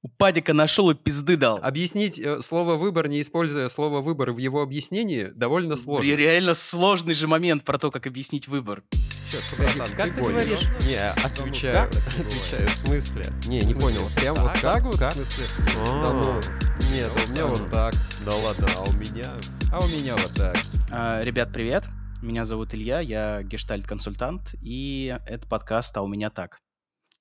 У Падика нашел и пизды дал. Объяснить э, слово «выбор», не используя слово «выбор» в его объяснении, довольно сложно. Ре- Реально сложный же момент про то, как объяснить выбор. Сейчас, братан, как ты понял? говоришь? Не, отвечаю, отвечаю, в смысле? Не, не понял, прям вот Так, вот, в смысле? Да ну, нет, у меня вот так. Да ладно, а у меня... А у меня вот так. А, Ребят, привет. Меня зовут Илья, я гештальт-консультант, и это подкаст «А у меня так».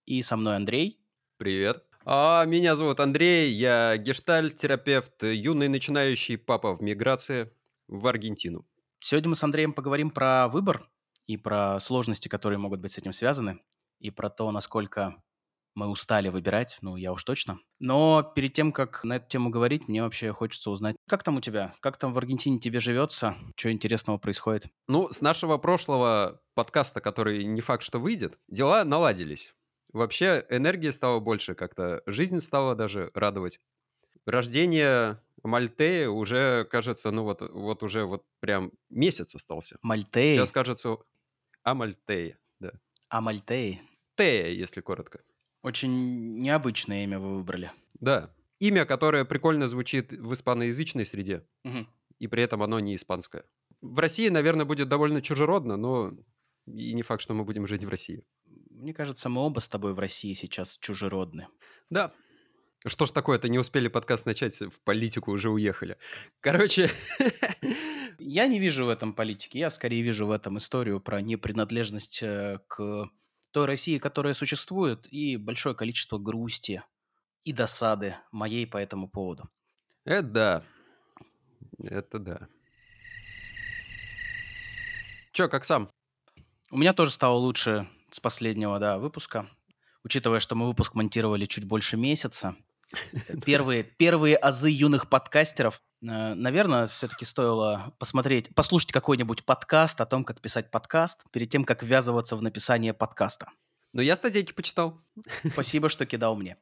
И со мной Андрей. Привет. А, меня зовут Андрей, я гештальт-терапевт, юный начинающий папа в миграции в Аргентину. Сегодня мы с Андреем поговорим про выбор и про сложности, которые могут быть с этим связаны, и про то, насколько мы устали выбирать, ну, я уж точно. Но перед тем, как на эту тему говорить, мне вообще хочется узнать, как там у тебя? Как там в Аргентине тебе живется? Что интересного происходит? Ну, с нашего прошлого подкаста, который не факт, что выйдет, дела наладились. Вообще, энергии стало больше как-то, жизнь стала даже радовать. Рождение Мальтеи уже, кажется, ну вот, вот уже вот прям месяц остался. Мальтей, Сейчас кажется, а Мальтея, да. а Мальтей. Тея, если коротко. Очень необычное имя вы выбрали. Да. Имя, которое прикольно звучит в испаноязычной среде, Мгм. и при этом оно не испанское. В России, наверное, будет довольно чужеродно, но и не факт, что мы будем жить в России. Мне кажется, мы оба с тобой в России сейчас чужеродны. Да. Что ж такое-то, не успели подкаст начать, в политику уже уехали. Короче, Я не вижу в этом политики, я скорее вижу в этом историю про непринадлежность э, к той России, которая существует, и большое количество грусти и досады моей по этому поводу. это да. Это да. Чё, как сам? У меня тоже стало лучше с последнего да, выпуска, учитывая, что мы выпуск монтировали чуть больше месяца. Первые, первые азы юных подкастеров. Э, Наверное, все-таки стоило посмотреть, послушать какой-нибудь подкаст о том, как писать подкаст, перед тем, как ввязываться в написание подкаста. Ну, я статейки почитал. Спасибо, что кидал мне.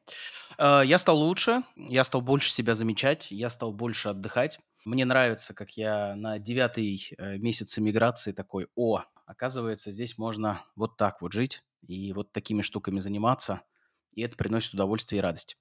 Э, Я стал лучше, я стал больше себя замечать, я стал больше отдыхать. Мне нравится, как я на девятый э, месяц эмиграции такой, о, оказывается, здесь можно вот так вот жить и вот такими штуками заниматься, и это приносит удовольствие и радость.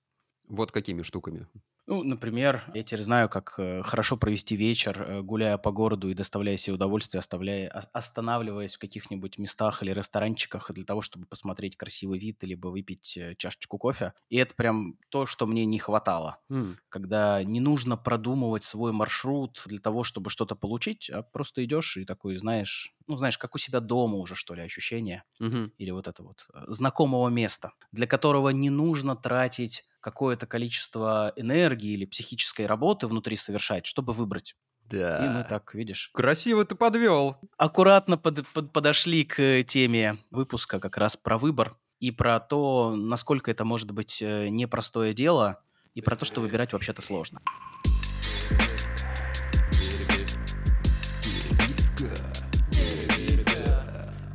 Вот какими штуками. Ну, например, я теперь знаю, как э, хорошо провести вечер, э, гуляя по городу и доставляя себе удовольствие, оставляя, ос- останавливаясь в каких-нибудь местах или ресторанчиках для того, чтобы посмотреть красивый вид, либо выпить э, чашечку кофе. И это прям то, что мне не хватало. М, Когда не нужно продумывать свой маршрут для того, чтобы что-то получить, а просто идешь и такой, знаешь, ну, знаешь, как у себя дома уже, что ли, ощущение мгм. или вот это вот э, знакомого места, для которого не нужно тратить какое-то количество энергии или психической работы внутри совершать, чтобы выбрать. И мы Да. так, видишь, Красиво ты подвел. аккуратно под- под- подошли к теме выпуска как раз про выбор и про то, насколько это может быть э, непростое дело, и про то, что выбирать вообще-то сложно.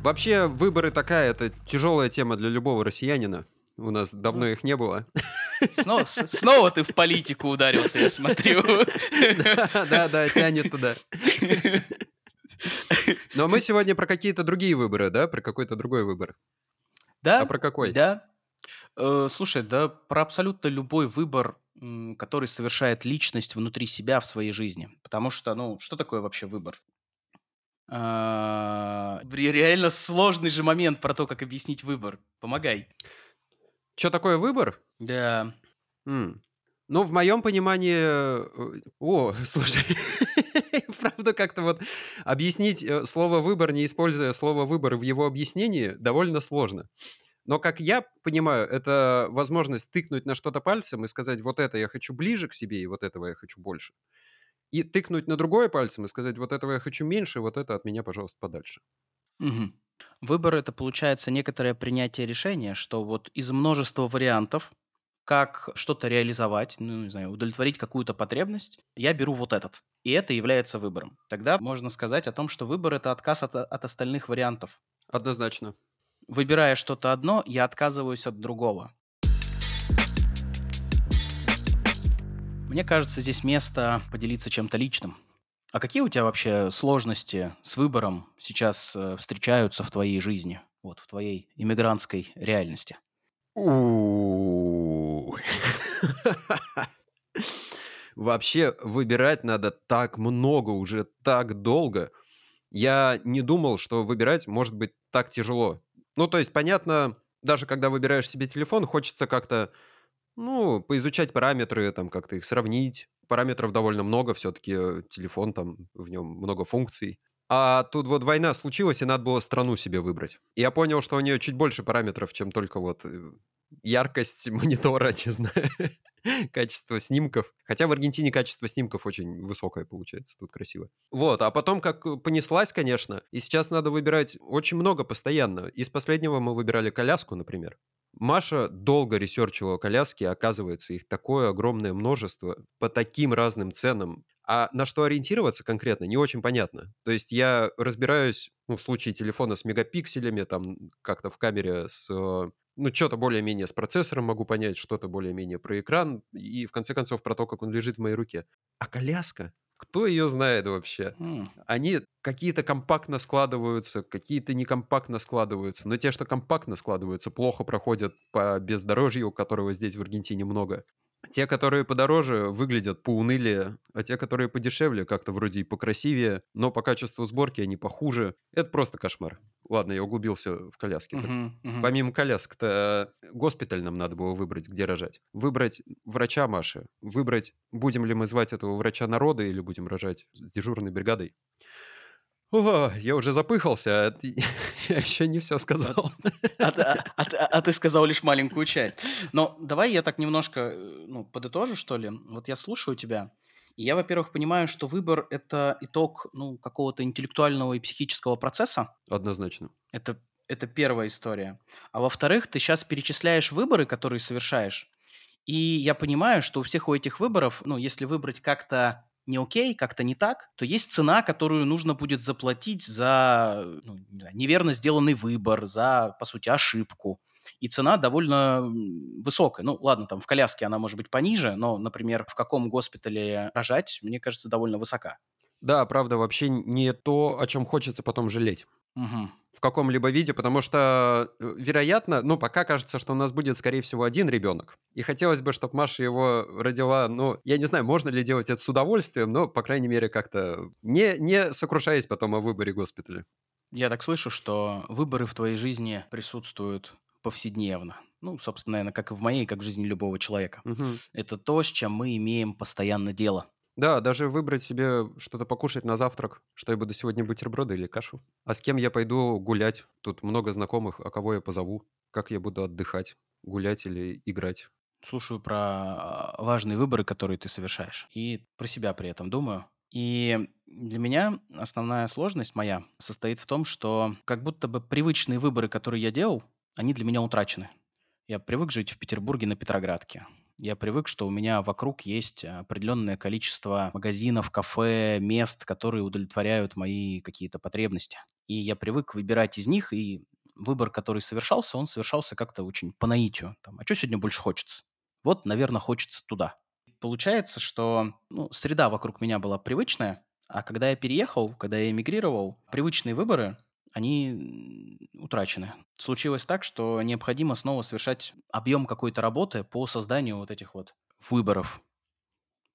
Вообще, выборы такая, это тяжелая тема для любого россиянина. У нас давно их не было. Снова, снова ты в политику ударился, я смотрю. Да, да, тянет туда. Но мы сегодня про какие-то другие выборы, да? Про какой-то другой выбор. Да, А про какой? Да. Э, слушай, да про абсолютно любой выбор, который совершает личность внутри себя в своей жизни. Потому что, ну, что такое вообще выбор? А, ре- Реально сложный же момент про то, как объяснить выбор. Помогай. Что такое выбор? Да. М. Ну, в моем понимании... э, О, слушай, правда, как-то вот объяснить э, слово «выбор», не используя слово «выбор» в его объяснении, довольно сложно. Но, как я понимаю, это возможность тыкнуть на что-то пальцем и сказать, вот это я хочу ближе к себе, и вот этого я хочу больше. И тыкнуть на другое пальцем и сказать, вот этого я хочу меньше, вот это от меня, пожалуйста, подальше. Мгм. Выбор это получается некоторое принятие решения, что вот из множества вариантов, как что-то реализовать, ну, не знаю, удовлетворить какую-то потребность, я беру вот этот. И это является выбором. Тогда можно сказать о том, что выбор это отказ от, от остальных вариантов. Однозначно. Выбирая что-то одно, я отказываюсь от другого. Мне кажется, здесь место поделиться чем-то личным. А какие у тебя вообще сложности с выбором сейчас э, встречаются в твоей жизни, вот в твоей иммигрантской реальности? Вообще выбирать надо так много, уже так долго. Я не думал, что выбирать может быть так тяжело. Ну, то есть, понятно, даже когда выбираешь себе телефон, хочется как-то, ну, поизучать параметры, там, как-то их сравнить. Параметров довольно много, все-таки телефон, там, в нем много функций. А тут вот война случилась, и надо было страну себе выбрать. Я понял, что у нее чуть больше параметров, чем только вот э, яркость монитора, не знаю, качество снимков. Хотя в Аргентине качество снимков очень высокое получается, тут красиво. Вот, а потом как понеслась, конечно, и сейчас надо выбирать очень много постоянно. Из последнего мы выбирали коляску, например. Маша долго ресерчила коляски, оказывается, их такое огромное множество по таким разным ценам. А на что ориентироваться конкретно, не очень понятно. То есть я разбираюсь, ну, в случае телефона с мегапикселями, там как-то в камере с э, ну, что-то более-менее с процессором могу понять, что-то более-менее про экран, и в конце концов про то, как он лежит в моей руке. А коляска? Кто ее знает вообще? Mm. Они какие-то компактно складываются, какие-то некомпактно складываются. Но те, что компактно складываются, плохо проходят по бездорожью, которого здесь в Аргентине много. Те, которые подороже, выглядят поунылее, а те, которые подешевле, как-то вроде и покрасивее, но по качеству сборки они похуже. Это просто кошмар. Ладно, я углубился в коляски. Uh-huh, uh-huh. Помимо колясок-то госпиталь нам надо было выбрать, где рожать. Выбрать врача Маши. Выбрать, будем ли мы звать этого врача народа или будем рожать с дежурной бригадой. О, я уже запыхался, а ты, я еще не все сказал. А, а, а, ты сказал лишь маленькую часть. Но давай я так немножко э, ну, подытожу, что ли. Вот я слушаю тебя, и я, во-первых, понимаю, что выбор – это итог ну, какого-то интеллектуального и психического процесса. Однозначно. Это, это первая история. А во-вторых, ты сейчас перечисляешь выборы, которые совершаешь, и я понимаю, что у всех у этих выборов, ну, если выбрать как-то не окей, как-то не так, то есть цена, которую нужно будет заплатить за ну, неверно сделанный выбор, за, по сути, ошибку. И цена довольно высокая. Ну, ладно, там в коляске она может быть пониже, но, например, в каком госпитале рожать, мне кажется, довольно высока. Да, правда, вообще не то, о чем хочется потом жалеть. Угу. В каком-либо виде, потому что, э, вероятно, ну, пока кажется, что у нас будет, скорее всего, один ребенок. И хотелось бы, чтобы Маша его родила, ну, я не знаю, можно ли делать это с удовольствием, но, по крайней мере, как-то не, не сокрушаясь потом о выборе госпиталя. Я так слышу, что выборы в твоей жизни присутствуют повседневно. Ну, собственно, наверное, как и в моей, как в жизни любого человека. Угу. Это то, с чем мы имеем постоянно дело. Да, даже выбрать себе что-то покушать на завтрак, что я буду сегодня бутерброды или кашу. А с кем я пойду гулять? Тут много знакомых, а кого я позову? Как я буду отдыхать? Гулять или играть? Слушаю про а, важные выборы, которые ты совершаешь. И про себя при этом думаю. И для меня основная сложность моя состоит в том, что как будто бы привычные выборы, которые я делал, они для меня утрачены. Я привык жить в Петербурге на Петроградке. Я привык, что у меня вокруг есть определенное количество магазинов, кафе, мест, которые удовлетворяют мои какие-то потребности. И я привык выбирать из них, и выбор, который совершался, он совершался как-то очень по наитию. Там, а что сегодня больше хочется? Вот, наверное, хочется туда. Получается, что ну, среда вокруг меня была привычная, а когда я переехал, когда я эмигрировал, привычные выборы они утрачены. Случилось так, что необходимо снова совершать объем какой-то работы по созданию вот этих вот выборов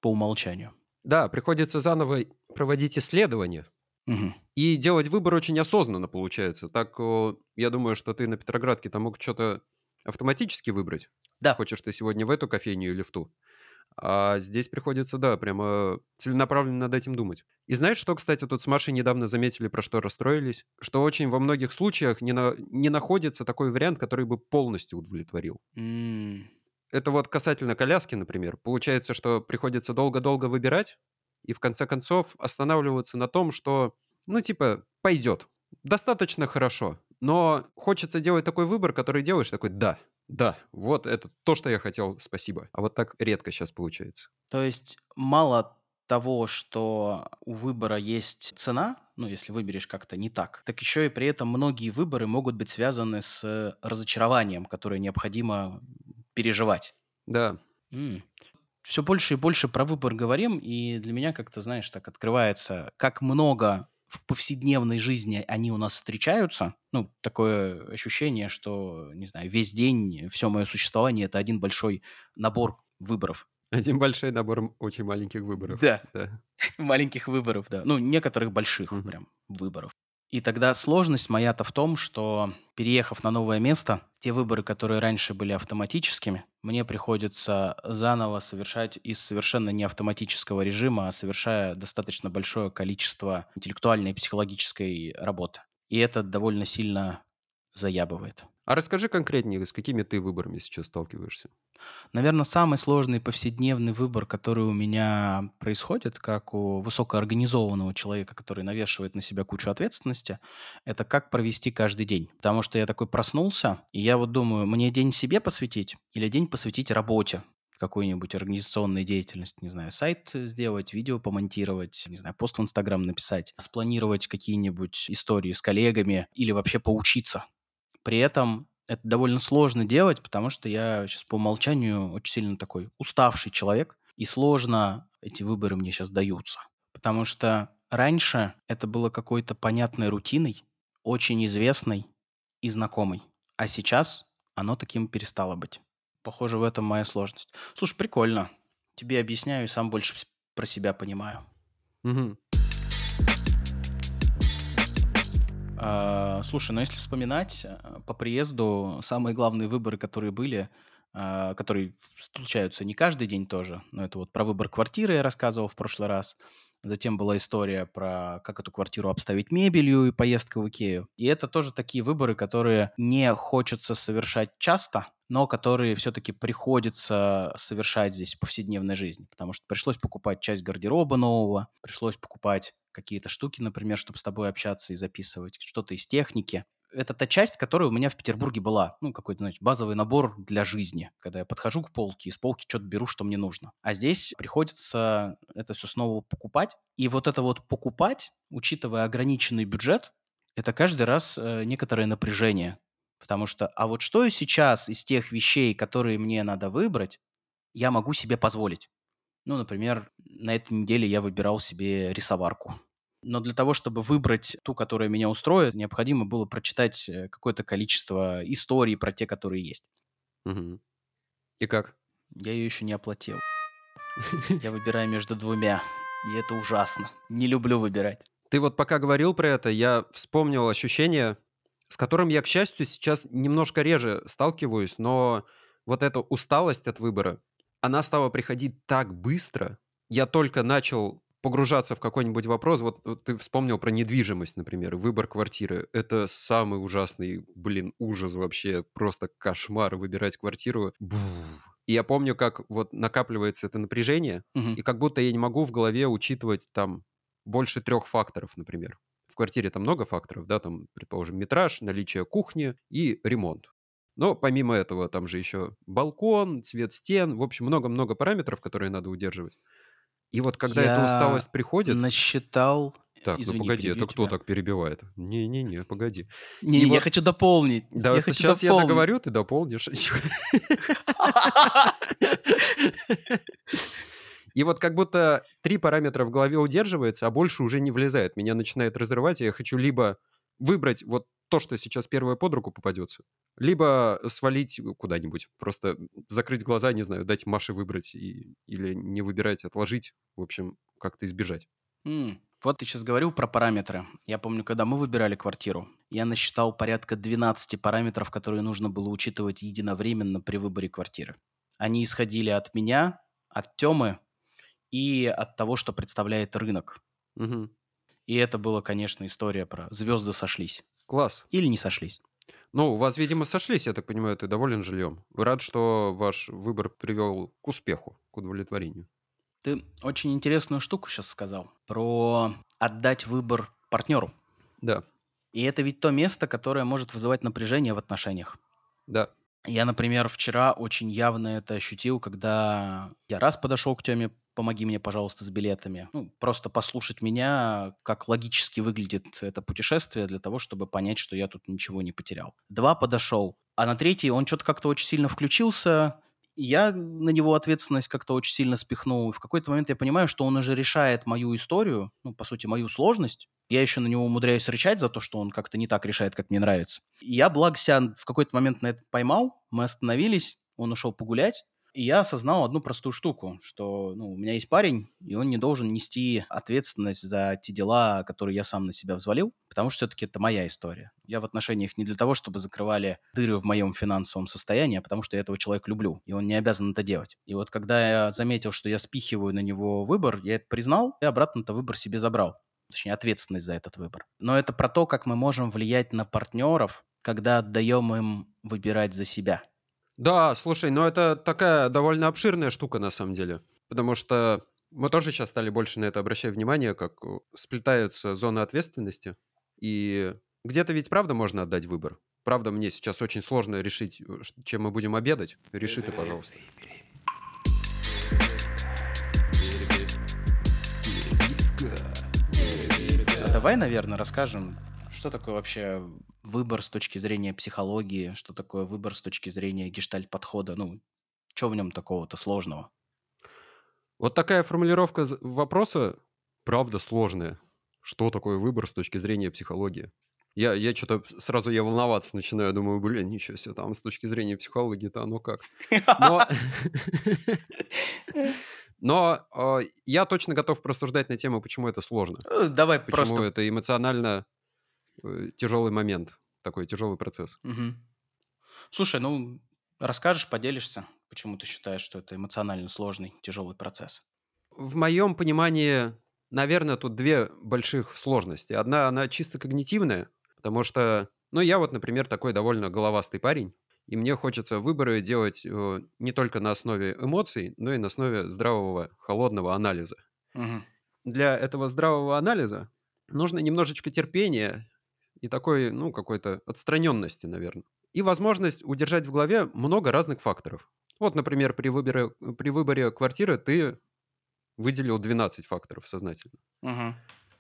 по умолчанию. Да, приходится заново проводить исследования угу. и делать выбор очень осознанно, получается. Так, я думаю, что ты на Петроградке там мог что-то автоматически выбрать. Да. Хочешь ты сегодня в эту кофейню или в ту. А здесь приходится, да, прямо целенаправленно над этим думать. И знаешь, что, кстати, тут с Машей недавно заметили, про что расстроились? Что очень во многих случаях не, на... не находится такой вариант, который бы полностью удовлетворил. Mm. Это вот касательно коляски, например. Получается, что приходится долго-долго выбирать, и в конце концов останавливаться на том, что, ну, типа, пойдет. Достаточно хорошо. Но хочется делать такой выбор, который делаешь такой, да, да, вот это то, что я хотел, спасибо. А вот так редко сейчас получается. То есть мало того, что у выбора есть цена, ну, если выберешь как-то не так, так еще и при этом многие выборы могут быть связаны с разочарованием, которое необходимо переживать. Да. М. Все больше и больше про выбор говорим, и для меня как-то, знаешь, так открывается, как много в повседневной жизни они у нас встречаются, ну, такое ощущение, что, не знаю, весь день, все мое существование – это один большой набор выборов. Один большой набор очень маленьких выборов. Да, Да. маленьких выборов, да. Ну, некоторых больших Мгм. прям выборов. И тогда сложность моя-то в том, что переехав на новое место, те выборы, которые раньше были автоматическими, мне приходится заново совершать из совершенно не автоматического режима, а совершая достаточно большое количество интеллектуальной и психологической работы. И это довольно сильно заябывает. А расскажи конкретнее, с какими ты выборами сейчас сталкиваешься? Наверное, самый сложный повседневный выбор, который у меня происходит, как у высокоорганизованного человека, который навешивает на себя кучу ответственности, это как провести каждый день. Потому что я такой проснулся, и я вот думаю, мне день себе посвятить или день посвятить работе какой-нибудь организационной деятельности, не знаю, сайт сделать, видео помонтировать, не знаю, пост в Инстаграм написать, спланировать какие-нибудь истории с коллегами или вообще поучиться при этом это довольно сложно делать, потому что я сейчас по умолчанию очень сильно такой уставший человек, и сложно эти выборы мне сейчас даются. Потому что раньше это было какой-то понятной рутиной, очень известной и знакомой. А сейчас оно таким перестало быть. Похоже, в этом моя сложность. Слушай, прикольно. Тебе объясняю и сам больше про себя понимаю. Мгм. А, слушай, ну если вспоминать, а, по приезду самые главные выборы, которые были, а, которые случаются не каждый день тоже, но это вот про выбор квартиры я рассказывал в прошлый раз. Затем была история про как эту квартиру обставить мебелью и поездка в Икею. И это тоже такие выборы, которые не хочется совершать часто, но которые все-таки приходится совершать здесь в повседневной жизни. Потому что пришлось покупать часть гардероба нового, пришлось покупать какие-то штуки, например, чтобы с тобой общаться и записывать, что-то из техники. Это та часть, которая у меня в Петербурге была. Ну, какой-то, значит, базовый набор для жизни. Когда я подхожу к полке, из полки что-то беру, что мне нужно. А здесь приходится это все снова покупать. И вот это вот покупать, учитывая ограниченный бюджет, это каждый раз э, некоторое напряжение. Потому что, а вот что сейчас из тех вещей, которые мне надо выбрать, я могу себе позволить? Ну, например, на этой неделе я выбирал себе рисоварку. Но для того, чтобы выбрать ту, которая меня устроит, необходимо было прочитать э, какое-то количество историй про те, которые есть. Мгм. И как? Я ее еще не оплатил. Я выбираю между двумя. И это ужасно. Не люблю выбирать. Ты вот пока говорил про это, я вспомнил ощущение, с которым я, к счастью, сейчас немножко реже сталкиваюсь, но вот эта усталость от выбора, она стала приходить так быстро. Я только начал погружаться в какой-нибудь вопрос, вот, вот ты вспомнил про недвижимость, например, выбор квартиры. Это самый ужасный, блин, ужас вообще, просто кошмар выбирать квартиру. Буh. И я помню, как вот накапливается это напряжение, Мгм. и как будто я не могу в голове учитывать там больше трех факторов, например. В квартире там много факторов, да, там, предположим, метраж, наличие кухни и ремонт. Но помимо этого там же еще балкон, цвет стен, в общем, много-много параметров, которые надо удерживать. И вот когда эта Я усталость приходит... насчитал... Так, Извини, ну погоди, перебью это кто тебя. так перебивает? Не-не-не, погоди. Не, И я вот- хочу дополнить. Да, я вот хочу сейчас я дополнить. договорю, ты дополнишь. И вот как будто три параметра в голове удерживается, а больше уже не влезает. Меня начинает разрывать, и я хочу либо выбрать вот то, что сейчас первое под руку попадется, либо свалить куда-нибудь, просто закрыть глаза, не знаю, дать Маше выбрать и- или не выбирать, отложить, в общем, как-то избежать. М, Вот ты сейчас говорил про параметры. Я помню, когда мы выбирали квартиру, я насчитал порядка 12 параметров, которые нужно было учитывать единовременно при выборе квартиры. Они исходили от меня, от Темы и от того, что представляет рынок. Мгм. И это была, конечно, история про звезды сошлись. Класс. Или не сошлись. Ну, у вас, видимо, сошлись, я так понимаю, ты доволен жильем. Рад, что ваш выбор привел к успеху, к удовлетворению. Ты очень интересную штуку сейчас сказал про отдать выбор партнеру. Да, И это ведь то место, которое может вызывать напряжение в отношениях. да. Я, например, вчера очень явно это ощутил, когда я раз подошел к Теме, помоги мне, пожалуйста, с билетами. Ну, просто послушать меня, как логически выглядит это путешествие, для того, чтобы понять, что я тут ничего не потерял. Два подошел, а на третий он что-то как-то очень сильно включился, я на него ответственность как-то очень сильно спихнул. И в какой-то момент я понимаю, что он уже решает мою историю, ну, по сути, мою сложность. Я еще на него умудряюсь рычать за то, что он как-то не так решает, как мне нравится. И я, благо, себя в какой-то момент на это поймал, мы остановились, он ушел погулять, И я осознал одну простую штуку, что ну, у меня есть парень, и он не должен нести ответственность за те дела, которые я сам на себя взвалил, потому что все-таки это моя история. Я в отношениях не для того, чтобы закрывали дыры в моем финансовом состоянии, а потому что я этого человека люблю, и он не обязан это делать. И вот когда я заметил, что я спихиваю на него выбор, я это признал, и обратно-то выбор себе забрал. Точнее, ответственность за этот выбор. Но это про то, как мы можем влиять на партнеров, когда отдаем им выбирать за себя. Да, слушай, ну это такая довольно обширная штука на самом деле. Потому что мы тоже сейчас стали больше на это обращать внимание, как э, сплетаются зоны ответственности. И где-то ведь правда можно отдать выбор. Правда, мне сейчас очень сложно решить, э, чем мы будем обедать. Реши ты, пожалуйста. Давай, наверное, расскажем, что такое вообще выбор с точки зрения психологии, что такое выбор с точки зрения гештальт-подхода? Ну, что в нем такого-то сложного? Вот такая формулировка вопроса, правда, сложная. Что такое выбор с точки зрения психологии? Я, я что-то сразу я волноваться начинаю, думаю, блин, ничего себе, там с точки зрения психологии-то оно как. Но, но э, я точно готов просуждать на тему, почему это сложно. Э, давай почему просто... это эмоционально тяжелый момент, такой тяжелый процесс. Угу. Слушай, ну расскажешь, поделишься, почему ты считаешь, что это эмоционально сложный, тяжелый процесс? В моем понимании, наверное, тут две больших сложности. Одна, она чисто когнитивная, потому что, ну, я вот, например, такой довольно головастый парень, и мне хочется выборы делать э, не только на основе эмоций, но и на основе здравого, холодного анализа. Угу. Для этого здравого анализа нужно немножечко терпения, и такой, ну, какой-то отстраненности, наверное. И возможность удержать в голове много разных факторов. Вот, например, при выборе, при выборе квартиры ты выделил 12 факторов сознательно. Угу.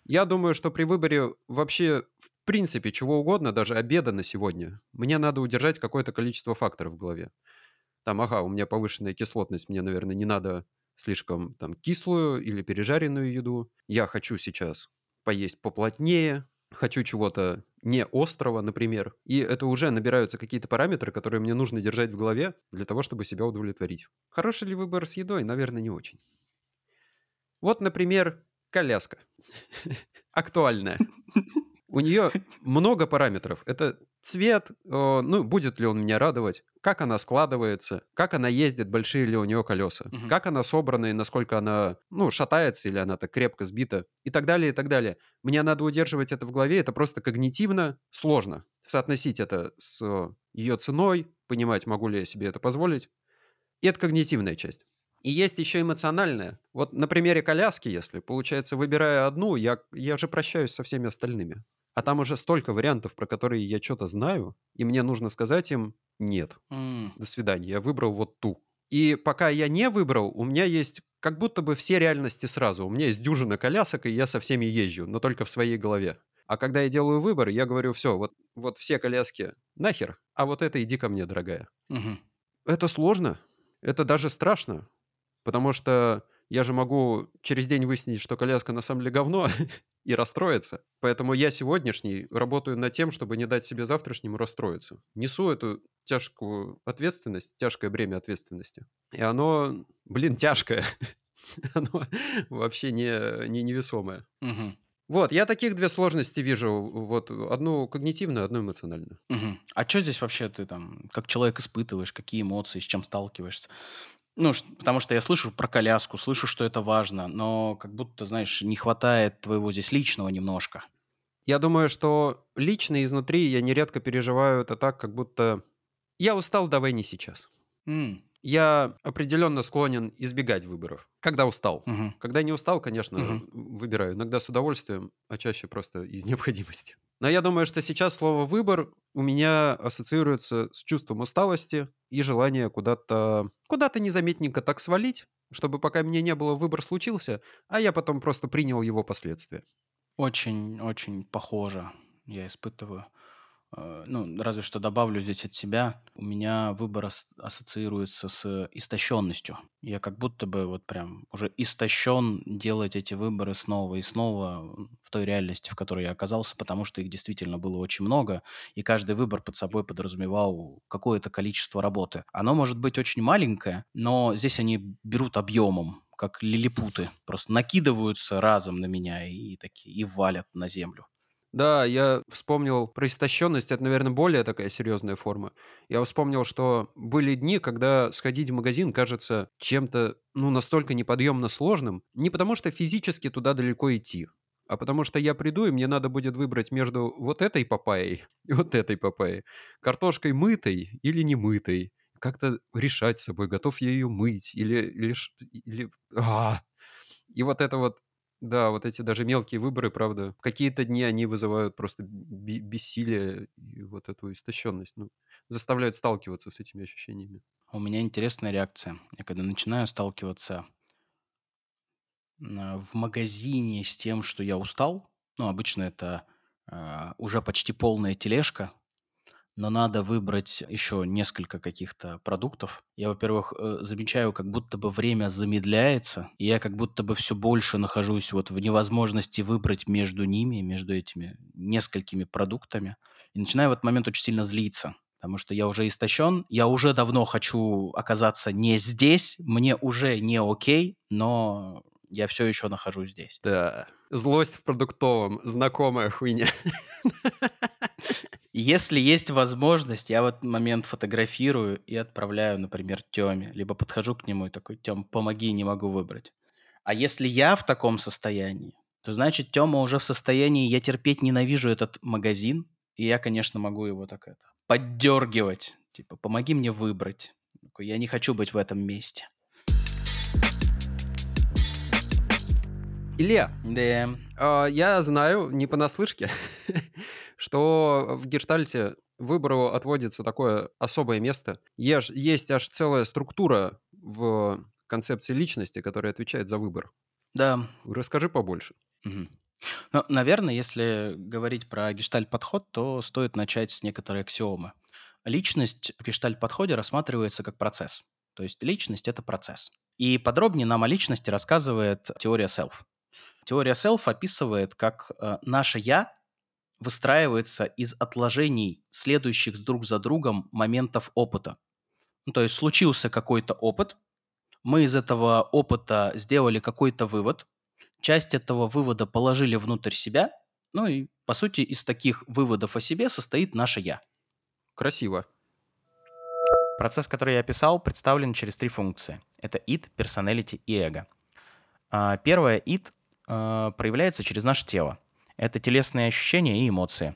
Я думаю, что при выборе вообще, в принципе, чего угодно, даже обеда на сегодня, мне надо удержать какое-то количество факторов в голове. Там, ага, у меня повышенная кислотность, мне, наверное, не надо слишком там кислую или пережаренную еду. Я хочу сейчас поесть поплотнее, хочу чего-то не острого, например, и это уже набираются какие-то параметры, которые мне нужно держать в голове для того, чтобы себя удовлетворить. Хороший ли выбор с едой? Наверное, не очень. Вот, например, коляска. Актуальная. У нее много параметров. Это цвет, ну, будет ли он меня радовать, как она складывается, как она ездит, большие ли у нее колеса, угу. как она собрана и насколько она, ну, шатается или она так крепко сбита и так далее, и так далее. Мне надо удерживать это в голове, это просто когнитивно сложно. Соотносить это с ее ценой, понимать, могу ли я себе это позволить. И это когнитивная часть. И есть еще эмоциональная. Вот на примере коляски, если, получается, выбирая одну, я, я же прощаюсь со всеми остальными. А там уже столько вариантов, про которые я что-то знаю, и мне нужно сказать им «нет». Mm. До свидания, я выбрал вот ту. И пока я не выбрал, у меня есть как будто бы все реальности сразу. У меня есть дюжина колясок, и я со всеми езжу, но только в своей голове. А когда я делаю выбор, я говорю, все, вот, вот все коляски нахер, а вот это иди ко мне, дорогая. Угу. Это сложно, это даже страшно, потому что я же могу через день выяснить, что коляска на самом деле говно, и расстроиться. Поэтому я сегодняшний работаю над тем, чтобы не дать себе завтрашнему расстроиться. Несу эту тяжкую ответственность, тяжкое бремя ответственности. И оно, блин, тяжкое. оно вообще не, не невесомое. Угу. Вот, я таких две сложности вижу. Вот одну когнитивную, одну эмоциональную. Угу. А что здесь вообще ты там, как человек испытываешь, какие эмоции, с чем сталкиваешься? Ну, потому что я слышу про коляску, слышу, что это важно, но как будто, знаешь, не хватает твоего здесь личного немножко. Я думаю, что лично изнутри я нередко переживаю это так, как будто я устал, давай не сейчас. М, Я определенно склонен избегать выборов. Когда устал. мгм, Когда не устал, конечно, Мгм. выбираю. Иногда с удовольствием, а чаще просто из необходимости. Но я думаю, что сейчас слово «выбор» у меня ассоциируется с чувством усталости и желание куда-то куда-то незаметненько так свалить, чтобы пока мне не было, выбор случился, а я потом просто принял его последствия. Очень, очень похоже, я испытываю. Э, ну, разве что добавлю здесь от себя. У меня выбор ас- ассоциируется с истощенностью. Я как будто бы вот прям уже истощен делать эти выборы снова и снова в той реальности, в которой я оказался, потому что их действительно было очень много, и каждый выбор под собой подразумевал какое-то количество работы. Оно может быть очень маленькое, но здесь они берут объемом, как лилипуты, просто накидываются разом на меня и такие и валят на землю. Да, я вспомнил про истощенность, это, наверное, более такая серьезная форма. Я вспомнил, что были дни, когда сходить в магазин кажется чем-то, ну, настолько неподъемно сложным, не потому что физически туда далеко идти, а потому что я приду, и мне надо будет выбрать между вот этой папайей и вот этой папайей, картошкой мытой или не мытой, как-то решать с собой, готов я ее мыть или... или, или а! И вот это вот да, вот эти даже мелкие выборы, правда, какие-то дни они вызывают просто бессилие и вот эту истощенность, ну, заставляют сталкиваться с этими ощущениями. У меня интересная реакция. Я когда начинаю сталкиваться в магазине с тем, что я устал, ну, обычно это э, уже почти полная тележка, но надо выбрать еще несколько каких-то продуктов. Я, во-первых, э, замечаю, как будто бы время замедляется, и я как будто бы все больше нахожусь вот в невозможности выбрать между ними, между этими несколькими продуктами, и начинаю в этот момент очень сильно злиться. Потому что я уже истощен, я уже давно хочу оказаться не здесь, мне уже не окей, но я все еще нахожусь здесь. Да, злость в продуктовом, знакомая хуйня. Если есть возможность, я в этот момент фотографирую и отправляю, например, Тёме. Либо подхожу к нему и такой, Тём, помоги, не могу выбрать. А если я в таком состоянии, то значит Тёма уже в состоянии, я терпеть ненавижу этот магазин, и я, конечно, могу его так это поддергивать. Типа, помоги мне выбрать. Я не хочу быть в этом месте. Илья, Да. а, я знаю, не понаслышке, что в гештальте выбору отводится такое особое место. Есть аж целая структура в концепции личности, которая отвечает за выбор. Да. Расскажи побольше. Ну, наверное, если говорить про гештальт-подход, то стоит начать с некоторой аксиомы. Личность в гештальт-подходе рассматривается как процесс. То есть личность – это процесс. И подробнее нам о личности рассказывает теория self. Теория self описывает, как э, наше «я» выстраивается из отложений следующих друг за другом моментов опыта. Ну, то есть случился какой-то опыт, мы из этого опыта сделали какой-то вывод, часть этого вывода положили внутрь себя, ну и, по сути, из таких выводов о себе состоит наше «я». Красиво. Процесс, который я описал, представлен через три функции. Это id, personality и эго. А, первое, id, э, проявляется через наше тело. Это телесные ощущения и эмоции.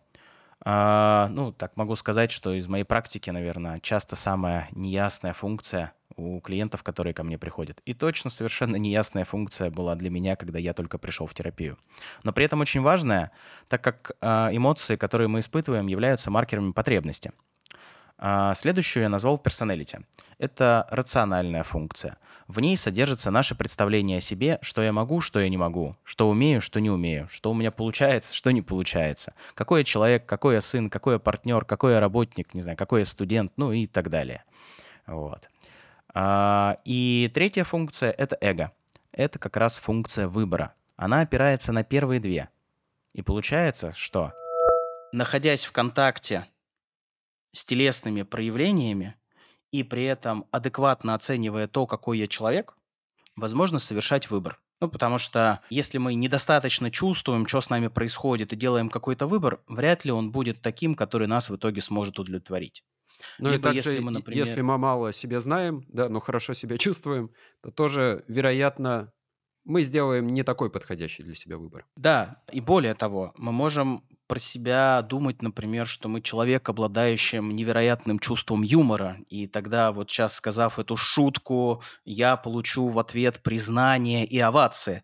А, ну, так могу сказать, что из моей практики, наверное, часто самая неясная функция у клиентов, которые ко мне приходят. И точно совершенно неясная функция была для меня, когда я только пришел в терапию. Но при этом очень важная, так как э, эмоции, которые мы испытываем, являются маркерами потребности. А следующую я назвал personality. Это рациональная функция. В ней содержится наше представление о себе, что я могу, что я не могу, что умею, что не умею, что у меня получается, что не получается, какой я человек, какой я сын, какой я партнер, какой я работник, не знаю, какой я студент, ну и так далее. Вот. А, и третья функция — это эго. Это как раз функция выбора. Она опирается на первые две. И получается, что, находясь в контакте с телесными проявлениями и при этом адекватно оценивая то, какой я человек, возможно совершать выбор. Ну, потому что если мы недостаточно чувствуем, что с нами происходит, и делаем какой-то выбор, вряд ли он будет таким, который нас в итоге сможет удовлетворить. Ну Либо и также, если мы, например... если мы мало о себе знаем, да, но хорошо себя чувствуем, то тоже, вероятно, мы сделаем не такой подходящий для себя выбор. Да, и более того, мы можем про себя думать, например, что мы человек, обладающим невероятным чувством юмора, и тогда вот сейчас, сказав эту шутку, я получу в ответ признание и овации.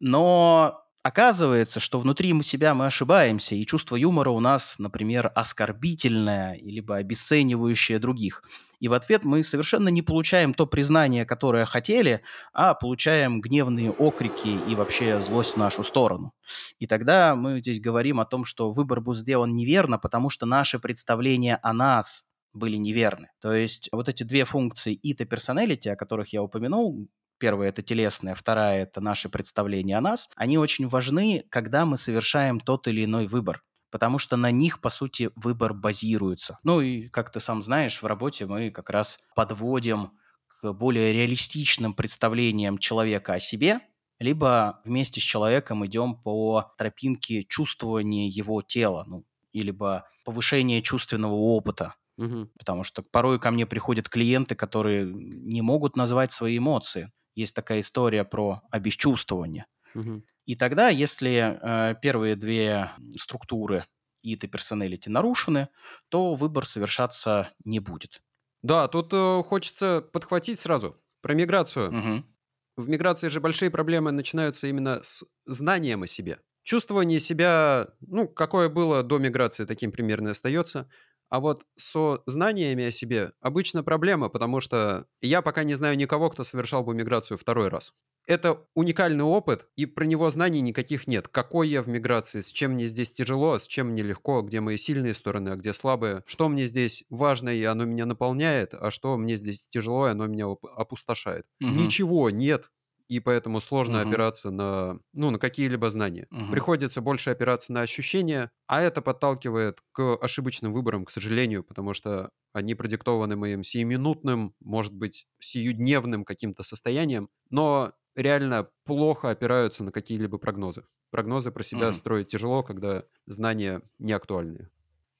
Но оказывается, что внутри мы себя мы ошибаемся, и чувство юмора у нас, например, оскорбительное, либо обесценивающее других. И в ответ мы совершенно не получаем то признание, которое хотели, а получаем гневные окрики и вообще злость в нашу сторону. И тогда мы здесь говорим о том, что выбор был сделан неверно, потому что наши представления о нас были неверны. То есть вот эти две функции it и personality, о которых я упомянул, Первая – это телесная, вторая – это наши представления о нас. Они очень важны, когда мы совершаем тот или иной выбор потому что на них, по сути, выбор базируется. Ну и, как ты сам знаешь, в работе мы как раз подводим к более реалистичным представлениям человека о себе, либо вместе с человеком идем по тропинке чувствования его тела, ну, либо повышения чувственного опыта. Угу. Потому что порой ко мне приходят клиенты, которые не могут назвать свои эмоции. Есть такая история про обесчувствование. Угу. И тогда, если э, первые две структуры и personality нарушены, то выбор совершаться не будет. Да, тут э, хочется подхватить сразу про миграцию. Угу. В миграции же большие проблемы начинаются именно с знанием о себе. Чувствование себя, ну, какое было до миграции, таким примерно остается. А вот со знаниями о себе обычно проблема, потому что я пока не знаю никого, кто совершал бы миграцию второй раз. Это уникальный опыт, и про него знаний никаких нет. Какой я в миграции, с чем мне здесь тяжело, с чем мне легко, где мои сильные стороны, а где слабые, что мне здесь важно, и оно меня наполняет, а что мне здесь тяжело, и оно меня опустошает. Угу. Ничего нет и поэтому сложно угу. опираться на, ну, на какие-либо знания. Угу. Приходится больше опираться на ощущения, а это подталкивает к ошибочным выборам, к сожалению, потому что они продиктованы моим сиюминутным, может быть, сиюдневным каким-то состоянием, но реально плохо опираются на какие-либо прогнозы. Прогнозы про себя угу. строить тяжело, когда знания не актуальные.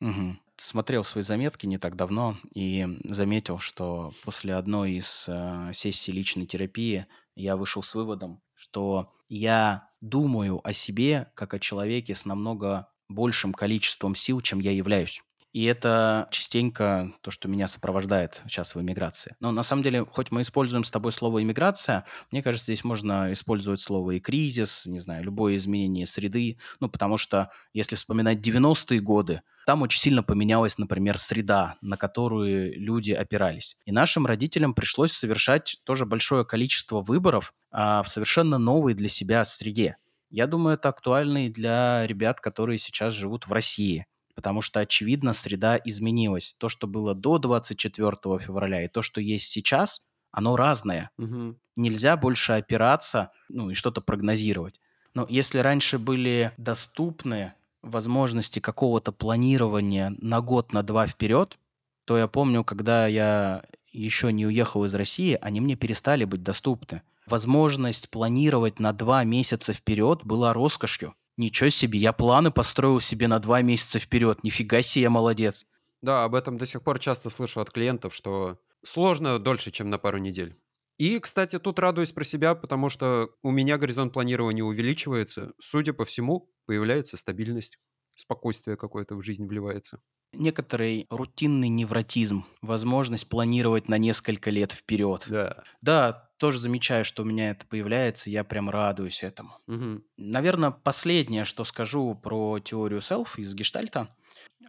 Угу. Смотрел свои заметки не так давно и заметил, что после одной из э, сессий личной терапии я вышел с выводом, что я думаю о себе как о человеке с намного большим количеством сил, чем я являюсь. И это частенько то, что меня сопровождает сейчас в иммиграции. Но на самом деле, хоть мы используем с тобой слово иммиграция, мне кажется, здесь можно использовать слово и кризис, не знаю, любое изменение среды. Ну, потому что если вспоминать 90-е годы, там очень сильно поменялась, например, среда, на которую люди опирались. И нашим родителям пришлось совершать тоже большое количество выборов а, в совершенно новой для себя среде. Я думаю, это актуально и для ребят, которые сейчас живут в России потому что, очевидно, среда изменилась. То, что было до 24 февраля, и то, что есть сейчас, оно разное. Угу. Нельзя больше опираться, ну, и что-то прогнозировать. Но если раньше были доступны возможности какого-то планирования на год, на два вперед, то я помню, когда я еще не уехал из России, они мне перестали быть доступны. Возможность планировать на два месяца вперед была роскошью. Ничего себе, я планы построил себе на два месяца вперед. Нифига себе, я молодец. Да, об этом до сих пор часто слышу от клиентов, что сложно дольше, чем на пару недель. И, кстати, тут радуюсь про себя, потому что у меня горизонт планирования увеличивается. Судя по всему, появляется стабильность, спокойствие какое-то в жизнь вливается. Некоторый рутинный невротизм, возможность планировать на несколько лет вперед. Да. Да, тоже замечаю, что у меня это появляется, я прям радуюсь этому. Угу. Наверное, последнее, что скажу про теорию self из гештальта,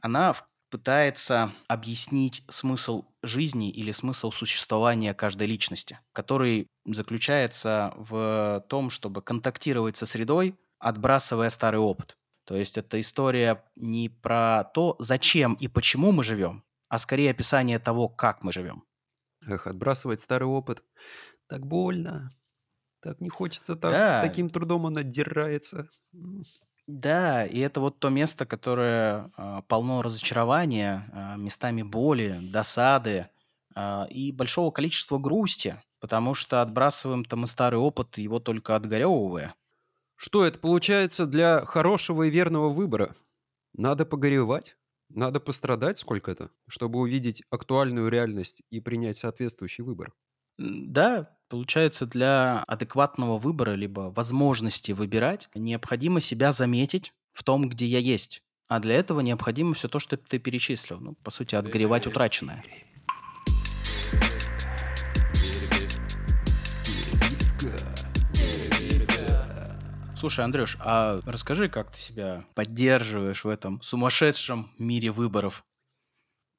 она пытается объяснить смысл жизни или смысл существования каждой личности, который заключается в том, чтобы контактировать со средой, отбрасывая старый опыт. То есть это история не про то, зачем и почему мы живем, а скорее описание того, как мы живем. Эх, отбрасывать старый опыт. Так больно. Так не хочется так, с таким трудом он отдирается. да, и это вот то место, которое а, полно разочарования, а, местами боли, досады а, и большого количества грусти, потому что отбрасываем-то мы старый опыт, его только отгоревывая. Что это получается для хорошего и верного выбора? Надо погоревать? Надо пострадать сколько-то, чтобы увидеть актуальную реальность и принять соответствующий выбор. Да, Получается, для адекватного выбора, либо возможности выбирать, необходимо себя заметить в том, где я есть. А для этого необходимо все то, что ты перечислил. Ну, по сути, отгревать утраченное. Слушай, Андрюш, а расскажи, как ты себя поддерживаешь в этом сумасшедшем мире выборов?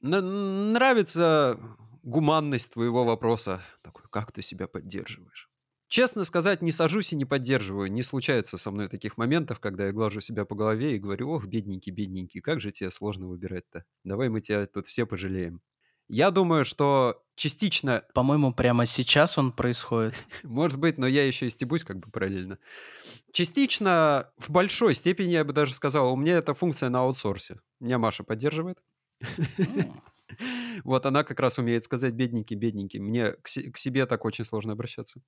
Н- нравится гуманность твоего вопроса. Такой, как ты себя поддерживаешь? Честно сказать, не сажусь и не поддерживаю. Не случается со мной таких моментов, когда я глажу себя по голове и говорю, ох, бедненький, бедненький, как же тебе сложно выбирать-то. Давай мы тебя тут все пожалеем. Я думаю, что частично, По-моему, прямо сейчас он происходит. может быть, но я еще и стебусь как бы параллельно. Частично, в большой степени, я бы даже сказал, у меня эта функция на аутсорсе. Меня Маша поддерживает. Вот она как раз умеет сказать бедненький, бедненький. Мне к, се- к себе так очень сложно обращаться.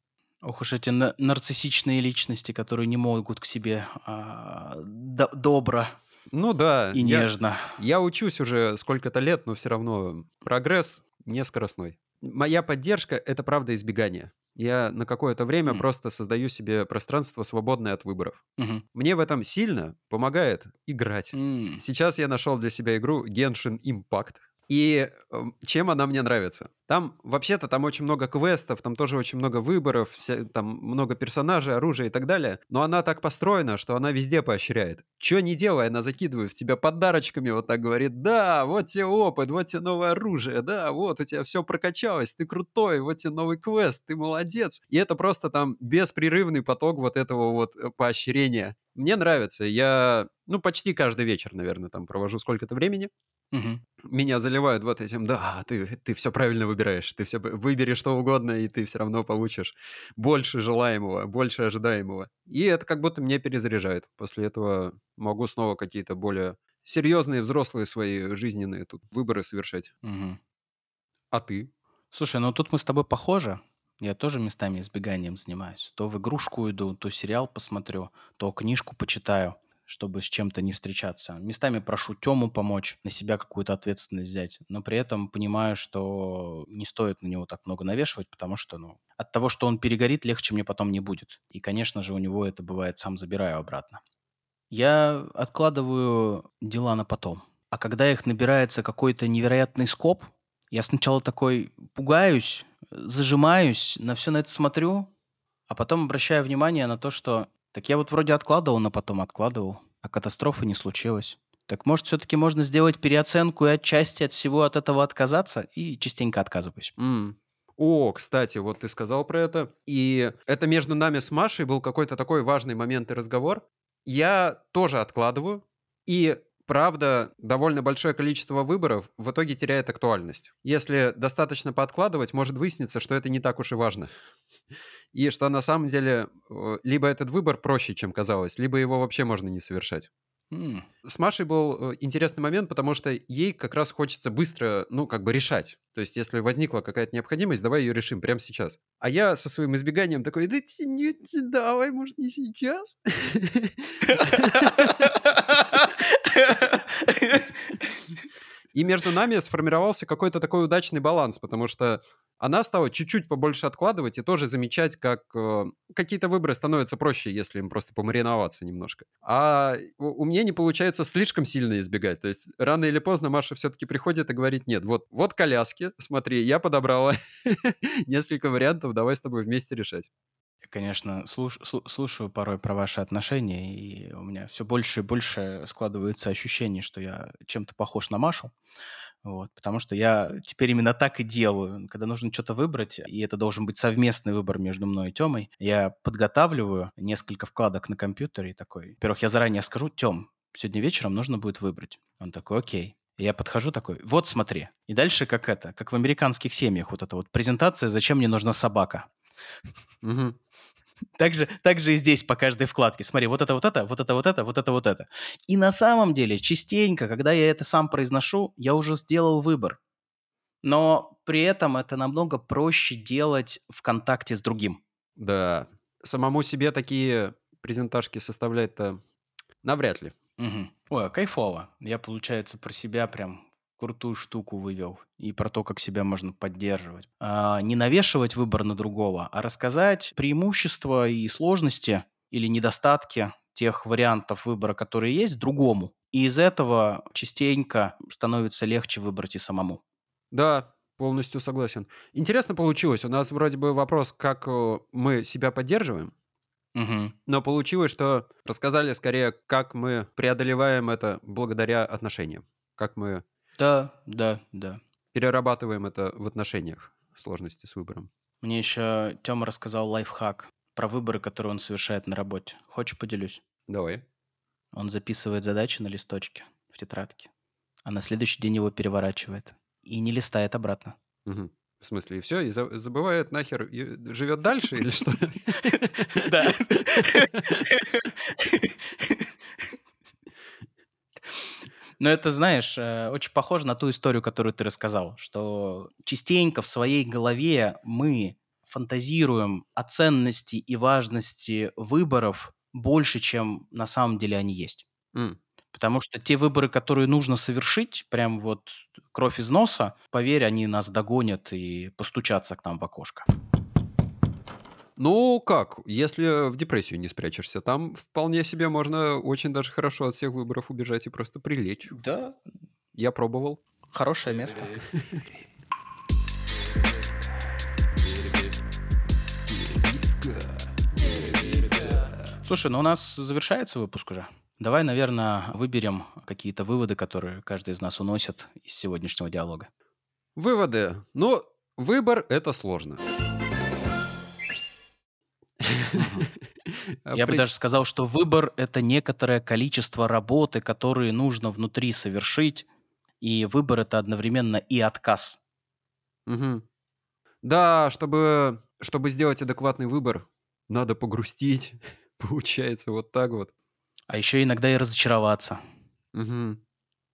Ох уж эти на- нарциссичные личности, которые не могут к себе а, до- добро Ну да, и я, нежно. я учусь уже сколько-то лет, но все равно прогресс не скоростной. Моя поддержка — это, правда, избегание. Я на какое-то время М. просто создаю себе пространство, свободное от выборов. Мгм. Мне в этом сильно помогает играть. М. Сейчас я нашел для себя игру Genshin Impact. И эм, чем она мне нравится? Там, вообще-то, там очень много квестов, там тоже очень много выборов, вся- там много персонажей, оружия и так далее. Но она так построена, что она везде поощряет. Че не делай, она закидывает в тебя подарочками, вот так говорит, да, вот тебе опыт, вот тебе новое оружие, да, вот у тебя все прокачалось, ты крутой, вот тебе новый квест, ты молодец. И это просто там беспрерывный поток вот этого вот э, поощрения. Мне нравится, я, ну, почти каждый вечер, наверное, там провожу сколько-то времени Мгм. меня заливают вот этим, да, ты, ты все правильно выбираешь, ты все выбери что угодно, и ты все равно получишь больше желаемого, больше ожидаемого. И это как будто меня перезаряжает. После этого могу снова какие-то более серьезные взрослые свои жизненные тут выборы совершать. Мгм. А ты? Слушай, ну тут мы с тобой похожи. Я тоже местами избеганием занимаюсь. То в игрушку иду, то сериал посмотрю, то книжку почитаю, чтобы с чем-то не встречаться. Местами прошу Тему помочь, на себя какую-то ответственность взять. Но при этом понимаю, что не стоит на него так много навешивать, потому что, ну, от того, что он перегорит, легче мне потом не будет. И, конечно же, у него это бывает, сам забираю обратно. Я откладываю дела на потом. А когда их набирается какой-то невероятный скоп, я сначала такой пугаюсь, зажимаюсь, на все на это смотрю, а потом обращаю внимание на то, что так я вот вроде откладывал, но потом откладывал, а катастрофы не случилось. Так может, все-таки можно сделать переоценку и отчасти от всего от этого отказаться? И частенько отказываюсь. М. О, кстати, вот ты сказал про это. И это между нами с Машей был какой-то такой важный момент и разговор. Я тоже откладываю. И правда, довольно большое количество выборов в итоге теряет актуальность. Если достаточно пооткладывать, может выясниться, что это не так уж и важно. И что на самом деле э, либо этот выбор проще, чем казалось, либо его вообще можно не совершать. С Машей был э, интересный момент, потому что ей как раз хочется быстро, ну, как бы решать. То есть, если возникла какая-то необходимость, давай ее решим прямо сейчас. А я со своим избеганием такой, да не- давай, может, не сейчас? И между нами сформировался какой-то такой удачный баланс, потому что она стала чуть-чуть побольше откладывать и тоже замечать, как э, какие-то выборы становятся проще, если им просто помариноваться немножко. А у, у меня не получается слишком сильно избегать. То есть рано или поздно Маша все-таки приходит и говорит, нет, вот, вот коляски, смотри, я подобрала несколько вариантов, давай с тобой вместе решать. Я, конечно, слуш- слу- слушаю порой про ваши отношения, и у меня все больше и больше складывается ощущение, что я чем-то похож на Машу. Вот, потому что я теперь именно так и делаю. Когда нужно что-то выбрать, и это должен быть совместный выбор между мной и Темой, я подготавливаю несколько вкладок на компьютере и такой. Во-первых, я заранее скажу, Тем, сегодня вечером нужно будет выбрать. Он такой, окей. И я подхожу такой, вот смотри. И дальше как это, как в американских семьях, вот эта вот презентация «Зачем мне нужна собака?» Мгм. Также, также и здесь по каждой вкладке. Смотри, вот это, вот это, вот это, вот это, вот это, вот это. И на самом деле, частенько, когда я это сам произношу, я уже сделал выбор. Но при этом это намного проще делать в контакте с другим. Да, самому себе такие презентажки составлять-то навряд ли. Мгм. Ой, а кайфово. Я, получается, про себя прям крутую штуку вывел. И про то, как себя можно поддерживать. А, не навешивать выбор на другого, а рассказать преимущества и сложности или недостатки тех вариантов выбора, которые есть, другому. И из этого частенько становится легче выбрать и самому. Да, полностью согласен. Интересно получилось. У нас вроде бы вопрос, как э, мы себя поддерживаем. Мгм. Но получилось, что рассказали скорее, как мы преодолеваем это благодаря отношениям. Как мы Да, да, да. перерабатываем это в отношениях, сложности с выбором. Мне еще Тёма рассказал лайфхак про выборы, которые он совершает на работе. Хочешь, поделюсь? Давай. Он записывает задачи на листочке в тетрадке, а на следующий день его переворачивает и не листает обратно. Мгм. В смысле, и все, и за- забывает нахер, и живет дальше или что? Да. Но это, знаешь, э, очень похоже на ту историю, которую ты рассказал, что частенько в своей голове мы фантазируем о ценности и важности выборов больше, чем на самом деле они есть. М, Потому что те выборы, которые нужно совершить, прям вот кровь из носа, поверь, они нас догонят и постучатся к нам в окошко. Ну как, если в депрессию не спрячешься, там вполне себе можно очень даже хорошо от всех выборов убежать и просто прилечь. Да, Я пробовал. хорошее место. Слушай, ну у нас завершается выпуск уже. Давай, наверное, выберем какие-то выводы, которые каждый из нас уносит из сегодняшнего диалога. Выводы. Ну, выбор — это сложно. Я бы Опре- даже сказал, что выбор — это некоторое количество работы, которые нужно внутри совершить, и выбор — это одновременно и отказ. Мгм. Да, чтобы, чтобы сделать адекватный выбор, надо погрустить. Получается вот так вот. А еще иногда и разочароваться. Мгм.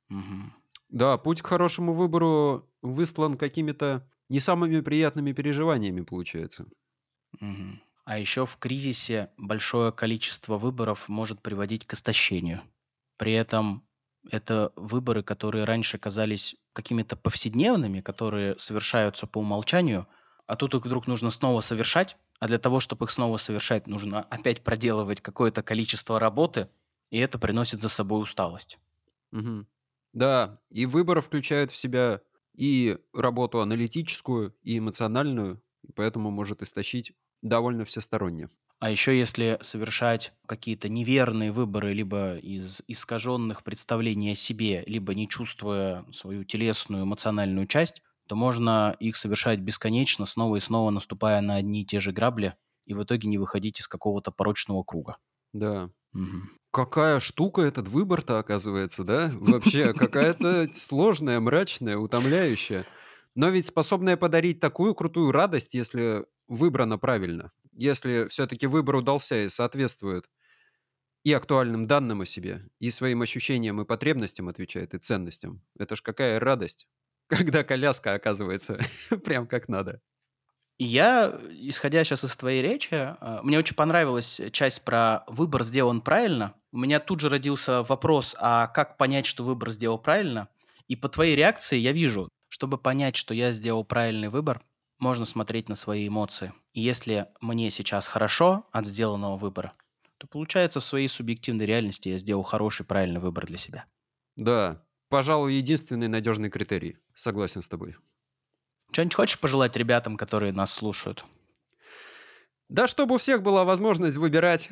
Мгм. Да, путь к хорошему выбору выслан какими-то не самыми приятными переживаниями, получается. Мгм. А еще в кризисе большое количество выборов может приводить к истощению. При этом это выборы, которые раньше казались какими-то повседневными, которые совершаются по умолчанию, а тут их вдруг нужно снова совершать, а для того, чтобы их снова совершать, нужно опять проделывать какое-то количество работы, и это приносит за собой усталость. Мгм. Да, и выбор включает в себя и работу аналитическую, и эмоциональную, поэтому может истощить довольно всесторонне. А еще если совершать какие-то неверные выборы, либо из искаженных представлений о себе, либо не чувствуя свою телесную, эмоциональную часть, то можно их совершать бесконечно, снова и снова наступая на одни и те же грабли, и в итоге не выходить из какого-то порочного круга. Да. Мгм. Какая штука этот выбор-то, оказывается, да? Вообще, какая-то сложная, мрачная, утомляющая. Но ведь способная подарить такую крутую радость, если выбрано правильно. Если все-таки выбор удался и соответствует и актуальным данным о себе, и своим ощущениям и потребностям отвечает, и ценностям. Это ж какая радость, когда коляска оказывается прям как надо. Я, исходя сейчас из твоей речи, а, мне очень понравилась часть про выбор сделан правильно. У меня тут же родился вопрос, а как понять, что выбор сделал правильно? И по твоей реакции я вижу, чтобы понять, что я сделал правильный выбор, можно смотреть на свои эмоции. И если мне сейчас хорошо от сделанного выбора, то получается в своей субъективной реальности я сделал хороший, правильный выбор для себя. Да, пожалуй, единственный надежный критерий. Согласен с тобой. Что-нибудь хочешь пожелать ребятам, которые нас слушают? Да, чтобы у всех была возможность выбирать.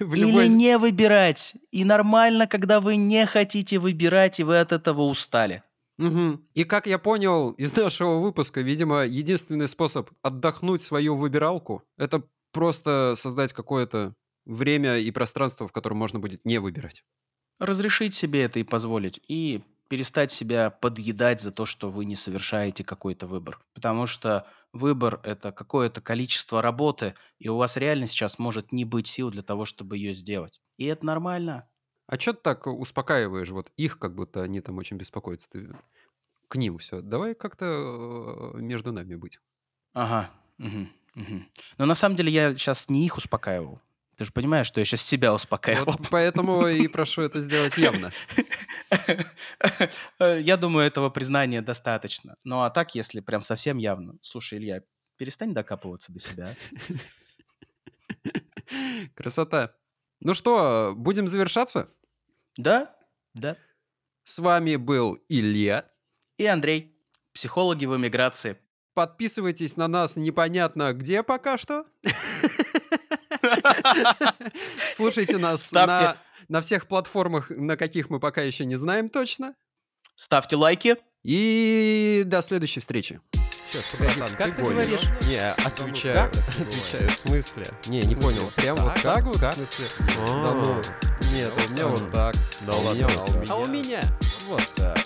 Или не выбирать. И нормально, когда вы не хотите выбирать, и вы от этого устали. Мгм. И как я понял из нашего выпуска, видимо, единственный способ отдохнуть свою выбиралку — это просто создать какое-то время и пространство, в котором можно будет не выбирать. Разрешить себе это и позволить. И перестать себя подъедать за то, что вы не совершаете какой-то выбор. Потому что выбор – это какое-то количество работы, и у вас реально сейчас может не быть сил для того, чтобы ее сделать. И это нормально. А что ты так успокаиваешь вот их, как будто они там очень беспокоятся? Ты к ним все. Давай как-то э, между нами быть. Ага. мгм, мгм. Но на самом деле я сейчас не их успокаивал. Ты же понимаешь, что я сейчас себя успокаивал. Вот поэтому и прошу это сделать явно. Я думаю, этого признания достаточно. Ну а так, если прям совсем явно. Слушай, Илья, перестань докапываться до себя. Красота. Ну что, будем завершаться? Да? Да. С вами был Илья. И Андрей, психологи в эмиграции. Подписывайтесь на нас непонятно где пока что. Слушайте нас на всех платформах, на каких мы пока еще не знаем точно. Ставьте лайки. И до следующей встречи. Сейчас, погоди, Братан, как ты ты говоришь? Не, отвечаю. как это бывает? Отвечаю, в смысле? Не, не В смысле, понял. Прям вот так вот? как? В смысле? А. Да ну. Нет, у меня вот так. Да ладно? А у меня вот так.